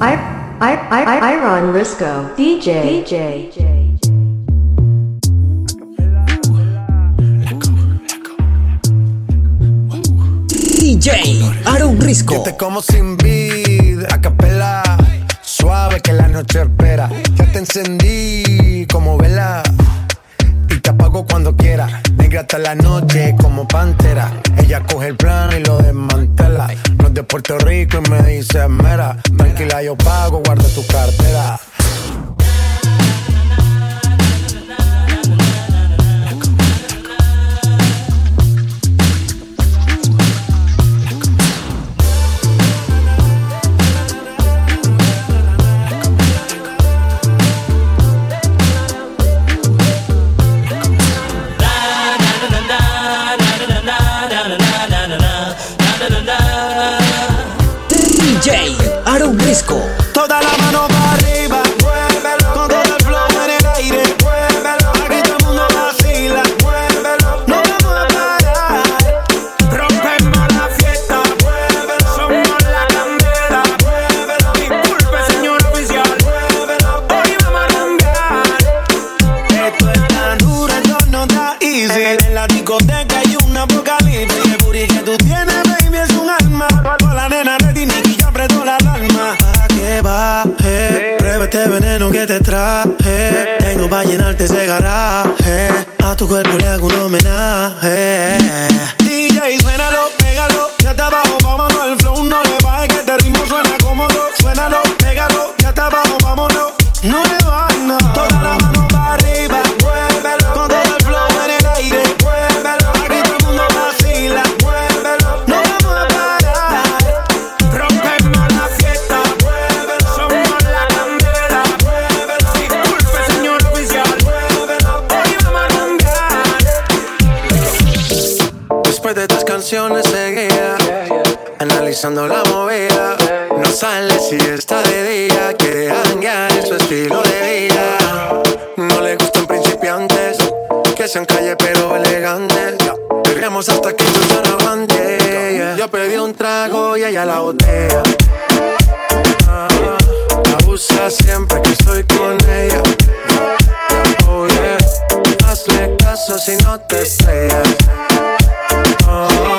I, I, I, I, Iron Risco, DJ, DJ. DJ Aaron Risco. Yo te como sin vid, a capela. Suave que la noche espera. Ya te encendí como vela. Y te apago cuando quiera. Negra hasta la noche como pantera. Ella coge el plano y lo desmantela. No de Puerto Rico y me dice mera. Tranquila, yo pago, guarda tu cartera. Tu cuerpo le hago un homenaje. No le gustan principiantes, que sean calle pero elegantes. Perreamos hasta que yo no aguante. Yo pedí un trago y ella la botella. Ah, abusa siempre que estoy con ella. Oh yeah, hazle caso si no te estrellas. Oh,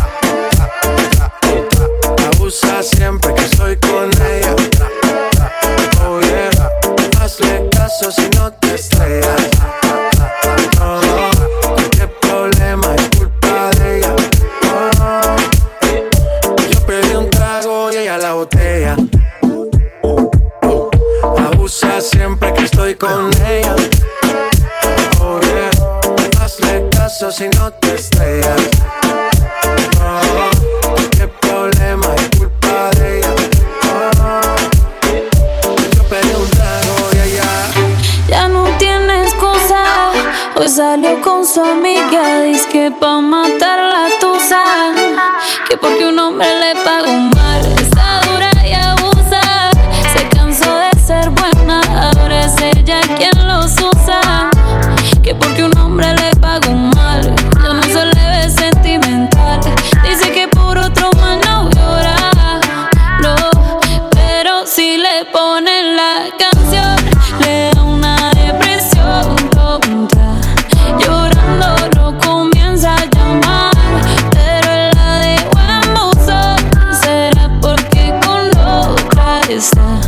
Abusa siempre hombre le está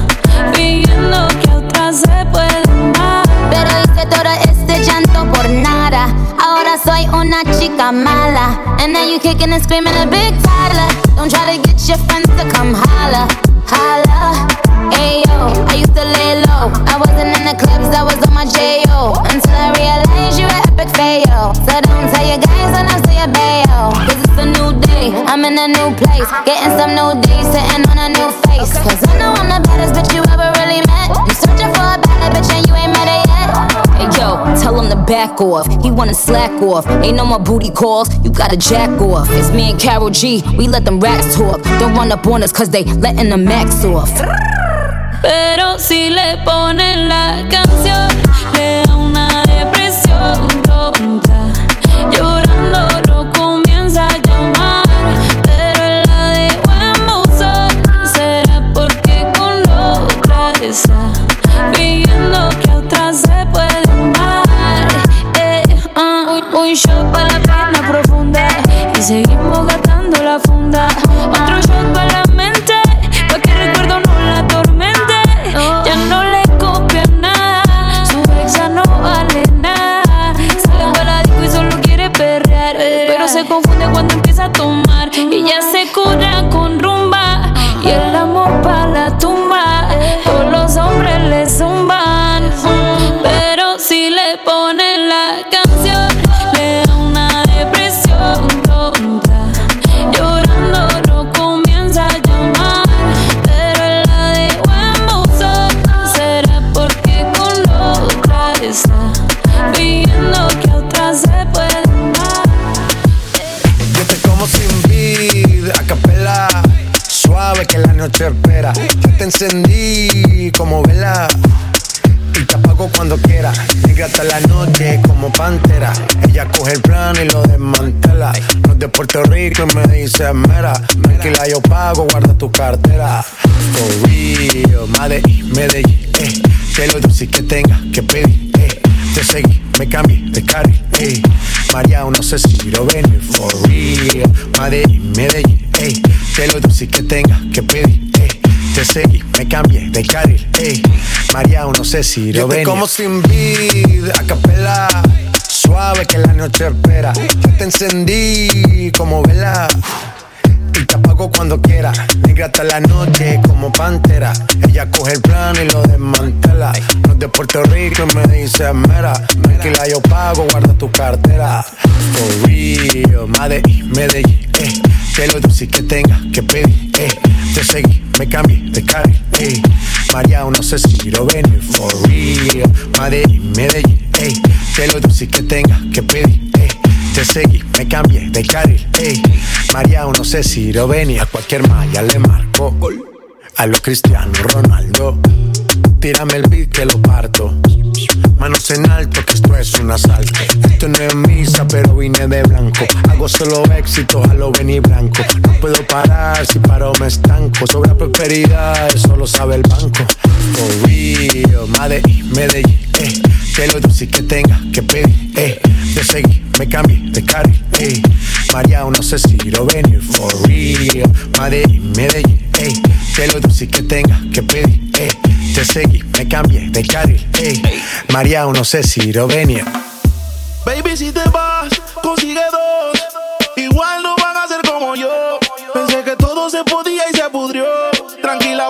fingiendo que otra se puede amar. Pero hice todo este llanto por nada. Ahora soy una chica mala. And now you kicking and screaming a big Tyler. Don't try to get your friends to come holla. Holla. Ayo, I used to lay low. I wasn't in the clubs, I was on my J.O. Until I realized you're an epic fail. So don't tell your I'm in a new place, getting some new days, sitting on a new face. Cause I know I'm the baddest bitch you ever really met. You searching for a bad bitch and you ain't met her yet. Hey yo, tell him to back off. He wanna slack off. Ain't no more booty calls, you gotta jack off. It's me and Carol G, we let them racks talk. Don't run up on us cause they letting the max off. Pero si le ponen la canción, seguimos gastando la funda. Noche espera. Ya te encendí como vela. Y te apago cuando quiera. Negra hasta la noche como pantera. Ella coge el plano y lo desmantela. No de Puerto Rico y me dice mera. Tranquila, yo pago, guarda tu cartera. For real, Madrid, Medellín, eh. Que lo dulce que tenga que pedir, eh. Te seguí, me cambié de carril, eh. María, no sé si lo venir. For real, Madrid, Medellín, eh. Que lo dulce que tenga que pedir, eh. Te seguí, me cambié de carril, ey. María, no sé si lo ven. como sin vid, a capela. Suave que la noche espera. Ya te encendí como vela. Cuando quiera. Negra hasta la noche como pantera. Ella coge el plano y lo desmantela. No es de Puerto Rico y me dice mera. Tranquila, yo pago, guarda tu cartera. For real, Madrid, Medellín, eh. Que lo dulce que tenga que pedir, eh. Te seguí, me cambié de carril, eh. María, no sé si lo venir. For real, Madrid, Medellín, eh. Que lo dulce que tenga que pedir. Te seguí, me cambié de carril, ey. María, no sé si lo venía. A cualquier malla le marco. A lo Cristiano Ronaldo. Tírame el beat que lo parto. Manos en alto, que esto es un asalto. Esto no es misa, pero vine de blanco. Hago solo éxito, a lo venir blanco. No puedo parar, si paro me estanco. Sobre la prosperidad, eso lo sabe el banco. For real, Madrid, Medellín, eh. Que lo dulce que tenga que pedir, eh. Te seguí, me cambié de carril, eh. María, no sé si lo venir. For real, Madrid, Medellín, eh. Que lo dulce que tenga que pedir, eh. Te seguí, me cambié de carril, ey. María, no sé si lo venía. Baby, si te vas, consigue dos. Igual no van a ser como yo. Pensé que todo se podía y se pudrió. Tranquila,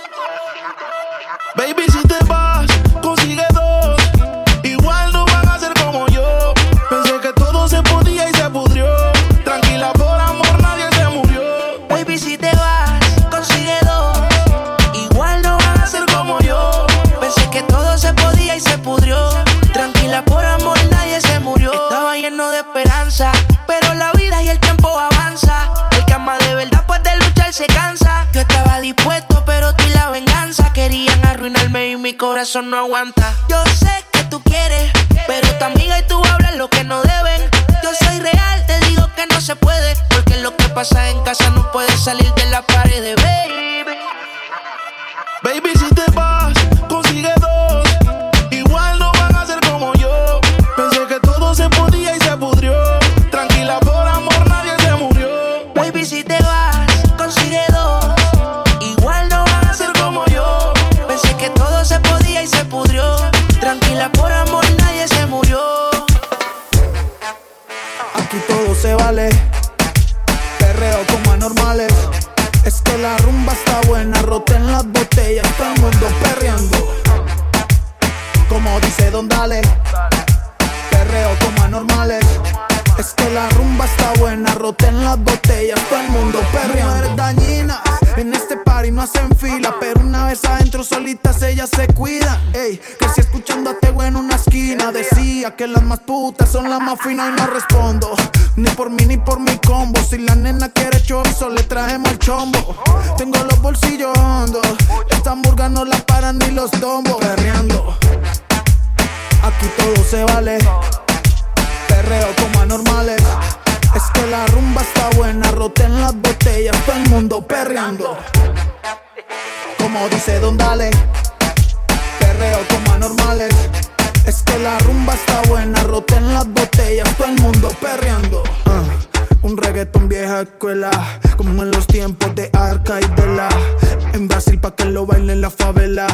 Yo estaba dispuesto, pero tú y la venganza querían arruinarme y mi corazón no aguanta. Yo sé que tú quieres, pero tu amiga y tú hablan lo que no deben. Yo soy real, te digo que no se puede, porque lo que pasa en casa no puede salir de la pared, baby. Baby, si te vas, consigue dos. Las más putas son las más finas y no respondo. Ni por mí ni por mi combo, si la nena quiere chorizo le traemos el chombo. Tengo los bolsillos hondos, esta hamburga no la paran ni los tombos. Perreando, aquí todo se vale perreo como anormales. Es que la rumba está buena, roten las botellas, todo el mundo perreando. Como dice Don Dale, perreo como anormales. Es que la rumba está buena, roten las botellas, todo el mundo perreando. Ah, un reggaetón vieja escuela, como en los tiempos de Arca y de la. En Brasil pa' que lo bailen la favela.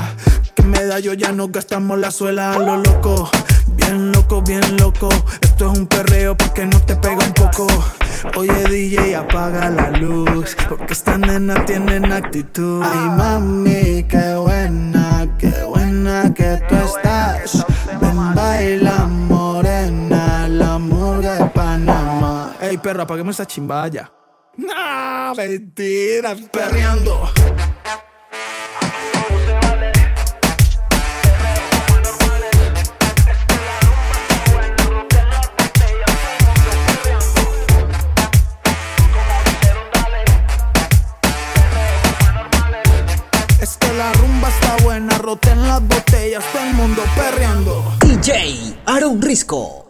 Que medallo ya no gastamos la suela a lo loco. Bien loco, bien loco. Esto es un perreo porque no te pega un poco. Oye DJ, apaga la luz. Porque esta nena tienen actitud. Ay mami, qué buena, qué buena que tú estás. Ven, baila morena, la murga de Panamá. Ey perro, apaguemos esa chimbaya. No, mentira, perreando. Risco.